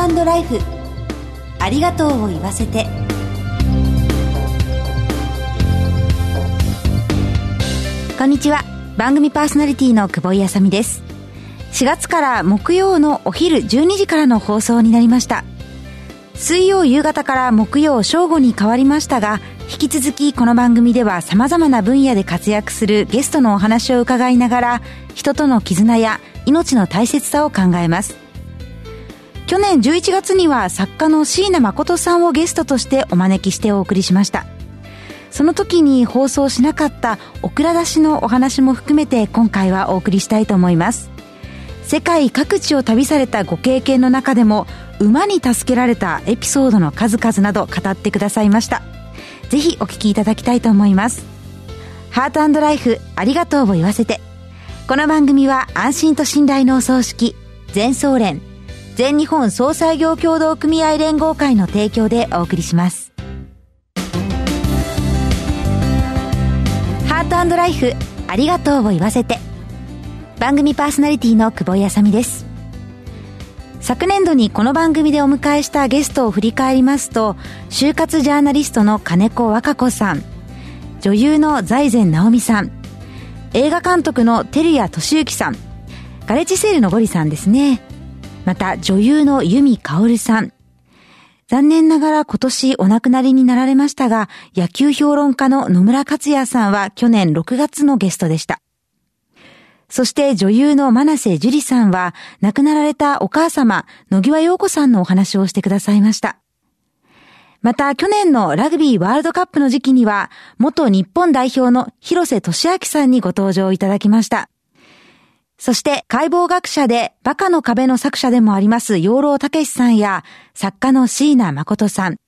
ートライフ。ありがとうを言わせて。こんにちは。番組パーソナリティの久保井あさみです。4月から木曜のお昼12時からの放送になりました。水曜夕方から木曜正午に変わりましたが引き続きこの番組では様々な分野で活躍するゲストのお話を伺いながら人との絆や命の大切さを考えます。去年11月には作家の椎名誠さんをゲストとしてお招きしてお送りしました。その時に放送しなかったオクラ出しのお話も含めて今回はお送りしたいと思います。世界各地を旅されたご経験の中でも馬に助けられたエピソードの数々など語ってくださいました。ぜひお聞きいただきたいと思います。ハートライフありがとうを言わせて。この番組は安心と信頼のお葬式全総連全日本総裁業協同組合連合会の提供でお送りします。ハートライフありがとうを言わせて。番組パーソナリティの久保井あさみです。昨年度にこの番組でお迎えしたゲストを振り返りますと就活ジャーナリストの金子和歌子さん女優の財前直美さん映画監督の照屋俊之さんガレッジセールのゴリさんですね。また女優の由美薫さん。残念ながら今年お亡くなりになられましたが、野球評論家の野村克也さんは去年6月のゲストでした。そして女優の真瀬樹里さんは、亡くなられたお母様、野際陽子さんのお話をしてくださいました。また、去年のラグビーワールドカップの時期には、元日本代表の広瀬俊明さんにご登場いただきました。そして解剖学者でバカの壁の作者でもあります養老武さんや作家の椎名誠さん、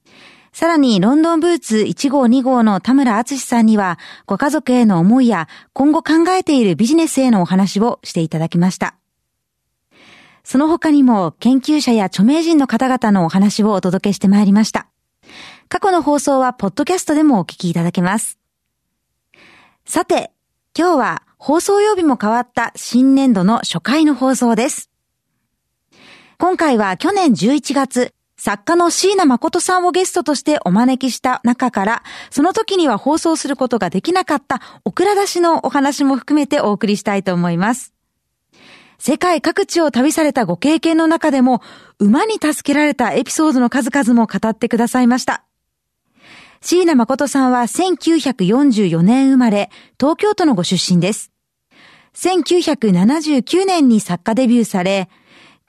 さらにロンドンブーツ1号2号の田村敦さんにはご家族への思いや今後考えているビジネスへのお話をしていただきました。その他にも研究者や著名人の方々のお話をお届けしてまいりました。過去の放送はポッドキャストでもお聞きいただけます。さて、今日は放送曜日も変わった新年度の初回の放送です。今回は去年11月、作家の椎名誠さんをゲストとしてお招きした中から、その時には放送することができなかったオクラ出しのお話も含めてお送りしたいと思います。世界各地を旅されたご経験の中でも、馬に助けられたエピソードの数々も語ってくださいました。椎名誠さんは1944年生まれ、東京都のご出身です。1979年に作家デビューされ、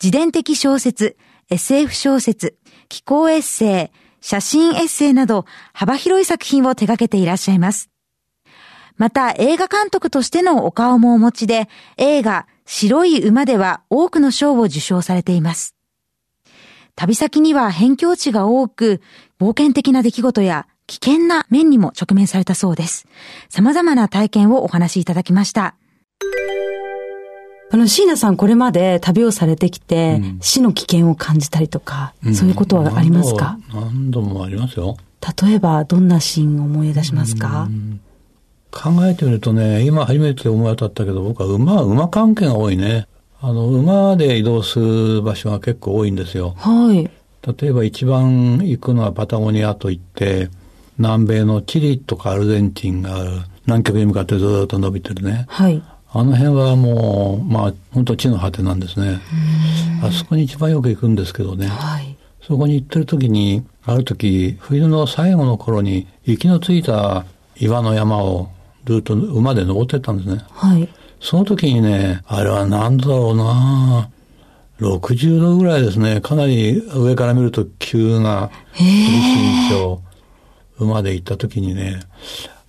自伝的小説、SF 小説、気候エッセイ、写真エッセイなど幅広い作品を手掛けていらっしゃいます。また映画監督としてのお顔もお持ちで、映画白い馬では多くの賞を受賞されています。旅先には辺境地が多く、冒険的な出来事や危険な面にも直面されたそうです。様々な体験をお話しいただきました。あの、椎名さんこれまで旅をされてきて、うん、死の危険を感じたりとか、うん、そういうことはありますか？何度もありますよ。例えば、どんなシーンを思い出しますか？考えてみるとね、今初めて思い当たったけど、僕は馬、馬関係が多いね。あの、馬で移動する場所が結構多いんですよ。はい。例えば一番行くのはパタゴニアといって、南米のチリとかアルゼンチンがある南極に向かってずっと伸びてるね。はい。あの辺はもう、まあ、本当地の果てなんですね。あそこに一番よく行くんですけどね。はい。そこに行ってる時に、ある時、冬の最後の頃に、雪のついた岩の山をルート、馬で登ってったんですね。はい。その時にね、あれは何だろうな60度ぐらいですね。かなり上から見ると急な厳し馬で行った時にね、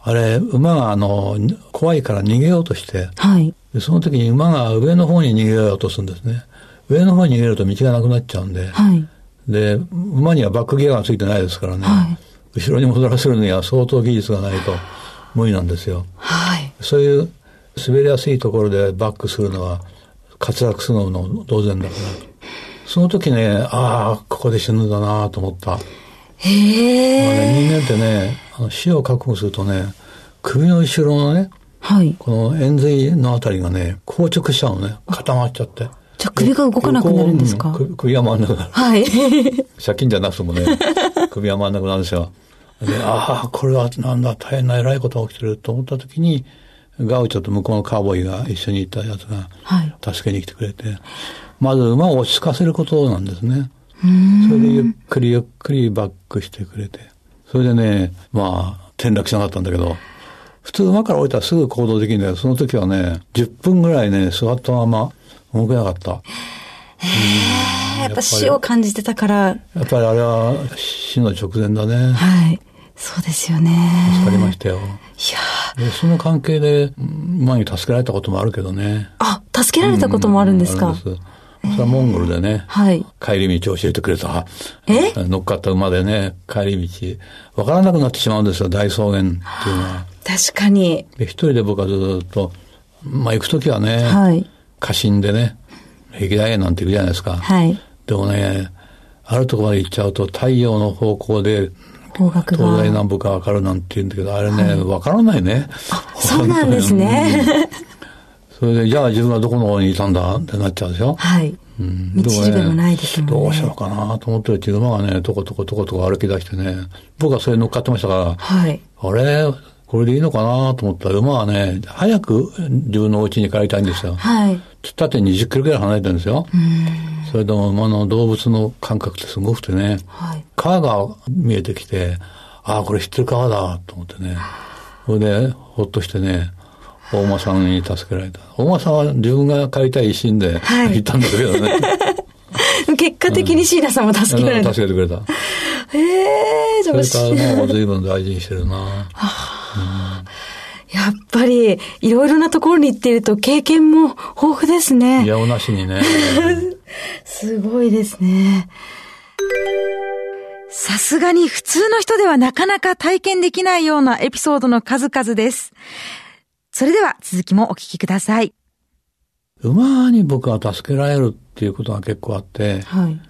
あれ、馬があの、怖いから逃げようとして、はい。でその時に馬が上の方に逃げようとするんですね。上の方に逃げると道がなくなっちゃうんで、はい。で、馬にはバックギアがついてないですからね、はい、後ろに戻らせるには相当技術がないと無理なんですよ。はい。そういう滑りやすいところでバックするのは滑落するのも当然だから。その時ね、ああ、ここで死ぬんだなと思った。へえ、ね。人間ってね、あの死を覚悟するとね、首の後ろのね、はい、この円髄のあたりがね、硬直しちゃうのね。固まっちゃって。じゃあ首が動かなくなるんですか？こううん首が回んなくなる。はい。借金じゃなくてもね、首が回んなくなるんですよ。で、ああ、これはなんだ、大変な偉いことが起きてると思った時に、ガウチョと向こうのカーボーイが一緒にいたやつが、はい。助けに来てくれて、まず馬を落ち着かせることなんですね。それでゆっくりゆっくりバックしてくれて。それでね、まあ、転落しなかったんだけど、普通馬から降りたらすぐ行動できるんだけど、その時はね、10分ぐらいね、座ったまま動けなかった。やっぱ死を感じてたから、やっぱりあれは死の直前だね。はい。そうですよね。助かりましたよ。いやでその関係で、馬に助けられたこともあるけどね。あ、助けられたこともあるんですか、あるんですそれはモンゴルでね、はい。帰り道を教えてくれた。え？乗っかった馬でね、帰り道。わからなくなってしまうんですよ、大草原っていうのは。確かに。で、一人で僕はずっと、まあ行くときはね、はい。過信でね、平気だよなんて言うじゃないですか。はい。でもね、あるところまで行っちゃうと太陽の方向で東西が。南北がわかるなんて言うんだけど、あれね、わ、からないね。そうなんですね。それで、じゃあ自分はどこの方にいたんだってなっちゃうでしょ。はい。うん道しるべもないですもんね。どうしようかなと思ってるうちに馬がね、とことことこと歩き出してね、僕はそれに乗っかってましたから、はい。あれ？これでいいのかなと思ったら馬はね、早く自分のお家に帰りたいんですよ。はい。つったって20キロぐらい離れてるんですよ。それでも馬の動物の感覚ってすごくてね、はい。川が見えてきて、ああ、これ知ってる川だと思ってね。それで、ほっとしてね、大間さんに助けられた。大間さんは自分が帰りたい一心ではい行ったんだけどね。結果的にシーナさんも助けられた。助けてくれた。へえ、じゃあそれからもう随分大事にしてるな。やっぱり、いろいろなところに行っていると経験も豊富ですね。いやおなしにね。すごいですね。さすがに普通の人ではなかなか体験できないようなエピソードの数々です。それでは続きもお聞きください。馬に僕は助けられるっていうことが結構あって、はい。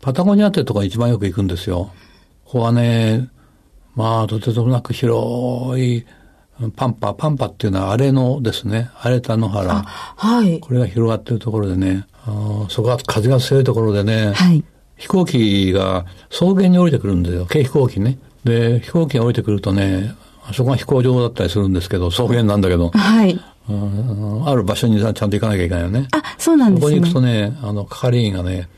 パタゴニアってとこが一番よく行くんですよ。ここはね、まあ、とてつもなく広い、パンパ、パンパっていうのは荒れのですね、荒れた野原。はい。これが広がってるところでね、あーそこは風が強いところでね、はい。飛行機が草原に降りてくるんですよ。軽飛行機ね。で、飛行機が降りてくるとね、あそこが飛行場だったりするんですけど、草原なんだけど、はい。うんある場所にちゃんと行かなきゃいけないよね。あ、そうなんですね。そこに行くとね、あの、係員がね、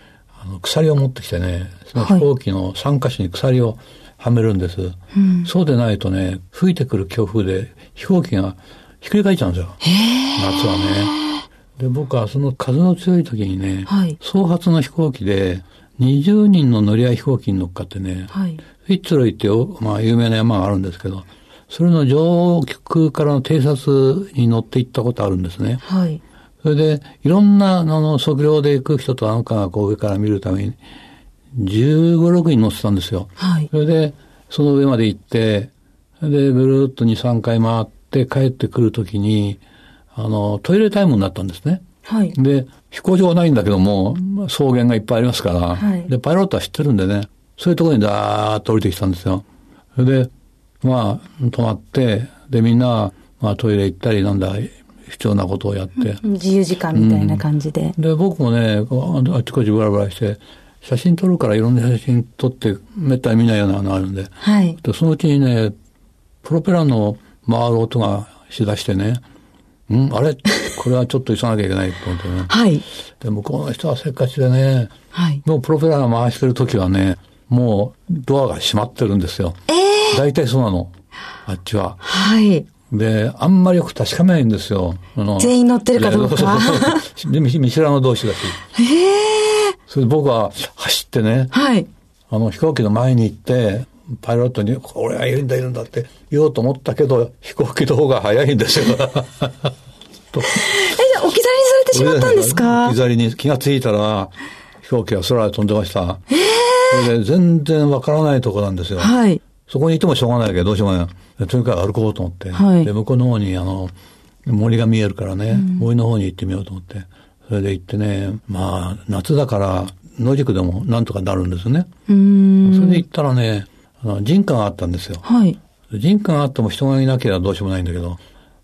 あの、鎖を持ってきてね、その飛行機の3箇所に鎖をはめるんです。そうでないとね、吹いてくる強風で飛行機がひっくり返っちゃうんですよ。夏はね。で、僕はその風の強い時にね、はい総発の飛行機で20人の乗り合い飛行機に乗っかってね、はい。フィッツロイってお、まあ、有名な山があるんですけど、それの上空からの偵察に乗って行ったことあるんですね。はい。それで、いろんな、あの、測量で行く人とあの科学を上から見るために、15、6人乗ってたんですよ。はい。それで、その上まで行って、で、ぐるーっと2、3回回って帰ってくるときに、あの、トイレタイムになったんですね。はい。で、飛行場はないんだけども、草原がいっぱいありますから、はいで、パイロットは知ってるんでね、そういうところにダーッと降りてきたんですよ。それで、まあ、止まって、で、みんな、まあ、トイレ行ったり、なんだ、必要なことをやって、自由時間みたいな感じで。で、僕もね、あっちこっちブラブラして、写真撮るからいろんな写真撮って、めったに見ないようなのあるんで、はい。でそのうちにね、プロペラの回る音がしだしてね、んあれ？これはちょっと急がなきゃいけないと思ってね。はい。で、向こうの人はせっかちでね、はい。もうプロペラが回してる時はね、もうドアが閉まってるんですよ。ええ大体そうなの。あっちは。はい。で、あんまりよく確かめないんですよ。あの全員乗ってるかどうかそうそうそうで見見知らぬ同士だし。ええそれで僕は走ってね、はい。あの飛行機の前に行って、パイロットに、これはいるんだいるんだって言おうと思ったけど、飛行機の方が早いんですよ。え、じゃあ置き去りにされてしまったんですか？置き去りに気がついたら、飛行機は空で飛んでました。それで全然わからないとこなんですよ。はい。そこにいてもしょうがないけど、どうしようもないで。とにかく歩こうと思って。はいで、向こうの方に、あの、森が見えるからね、森の方に行ってみようと思って。それで行ってね、まあ、夏だから、野宿でもなんとかなるんですね。それで行ったらね、あの人家があったんですよ。はい。人家があっても人がいなければどうしようもないんだけど、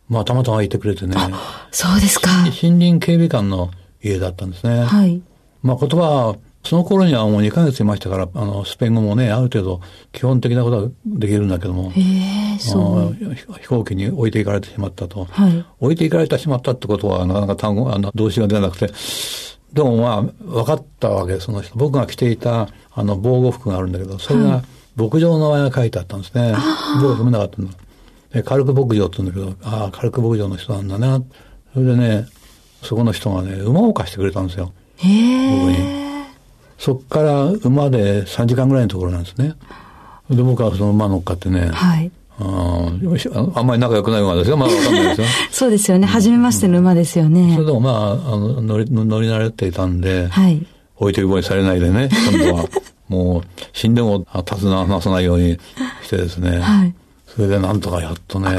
まあ、たまたまいてくれてね、そうですか。森林警備官の家だったんですね。はい。まあ言葉は、その頃にはもう2ヶ月いましたから、あの、スペイン語もね、ある程度基本的なことはできるんだけども、へそう飛行機に置いていかれてしまったと。はい、置いていかれてしまったってことは、なかなか単語、あの、動詞が出なくて、でもまあ、分かったわけです、その人。僕が着ていた、あの、防護服があるんだけど、それが、牧場の名前が書いてあったんですね。僕は読めなかったんだ。で、カルク牧場って言うんだけど、ああ、カルク牧場の人なんだな。それでね、そこの人がね、馬を貸してくれたんですよ。僕に。そっから馬で3時間ぐらいのところなんですね。で、僕はその馬乗っかってね、はい。ああんまり仲良くない馬ですよ。まだわかんないですよ。そうですよね。初めましての馬ですよね。それでもまあ、あの乗り、乗り慣れていたんで、はい。置いてぼりされないでね、今度は。もう、死んでも立つな、話さないようにしてですね。はい。それでなんとかやっとね、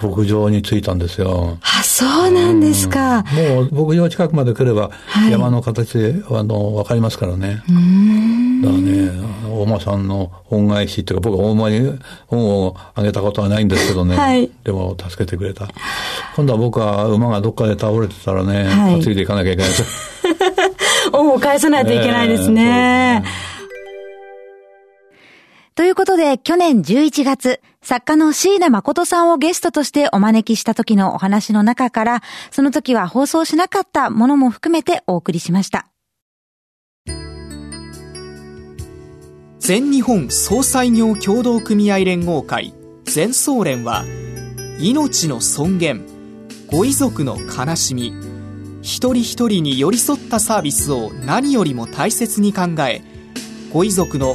牧場に着いたんですよ。あ、そうなんですか。もう牧場近くまで来れば、山の形で、あの、わかりますからね。だからね、大間さんの恩返しっていうか、僕は大間に恩をあげたことはないんですけどね。はい、でも助けてくれた。今度は僕は馬がどっかで倒れてたらね、はい、担いでいかなきゃいけない。恩を返さないといけないですね。えーということで、去年11月、作家の椎名誠さんをゲストとしてお招きした時のお話の中から、その時は放送しなかったものも含めてお送りしました。全日本総裁業協同組合連合会全総連は、命の尊厳、ご遺族の悲しみ、一人一人に寄り添ったサービスを何よりも大切に考え、ご遺族の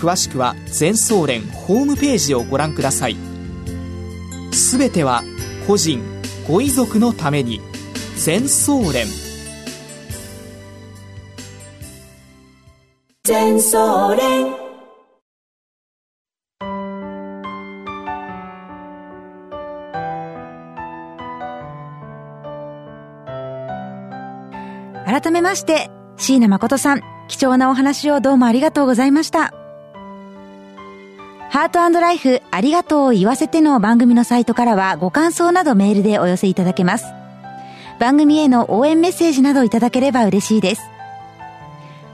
詳しくは全総連ホームページをご覧ください。すべては個人ご遺族のために全総連。全総連。改めまして椎名誠さん貴重なお話をどうもありがとうございましたハートライフありがとうを言わせての番組のサイトからはご感想などメールでお寄せいただけます。番組への応援メッセージなどいただければ嬉しいです。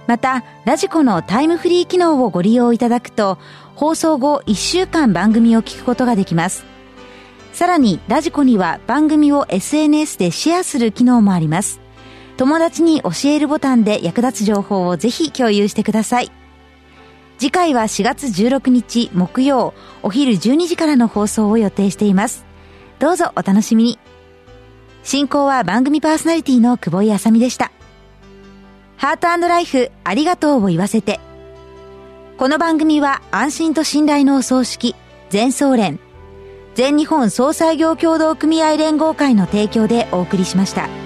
また、ラジコのタイムフリー機能をご利用いただくと、放送後1週間番組を聞くことができます。さらに、ラジコには番組を SNS でシェアする機能もあります。友達に教えるボタンで役立つ情報をぜひ共有してください。次回は4月16日木曜お昼12時からの放送を予定しています。どうぞお楽しみに。進行は番組パーソナリティの久保井あさみでした。ハートライフありがとうを言わせて。この番組は安心と信頼のお葬式、全総連、全日本総裁業協同組合連合会の提供でお送りしました。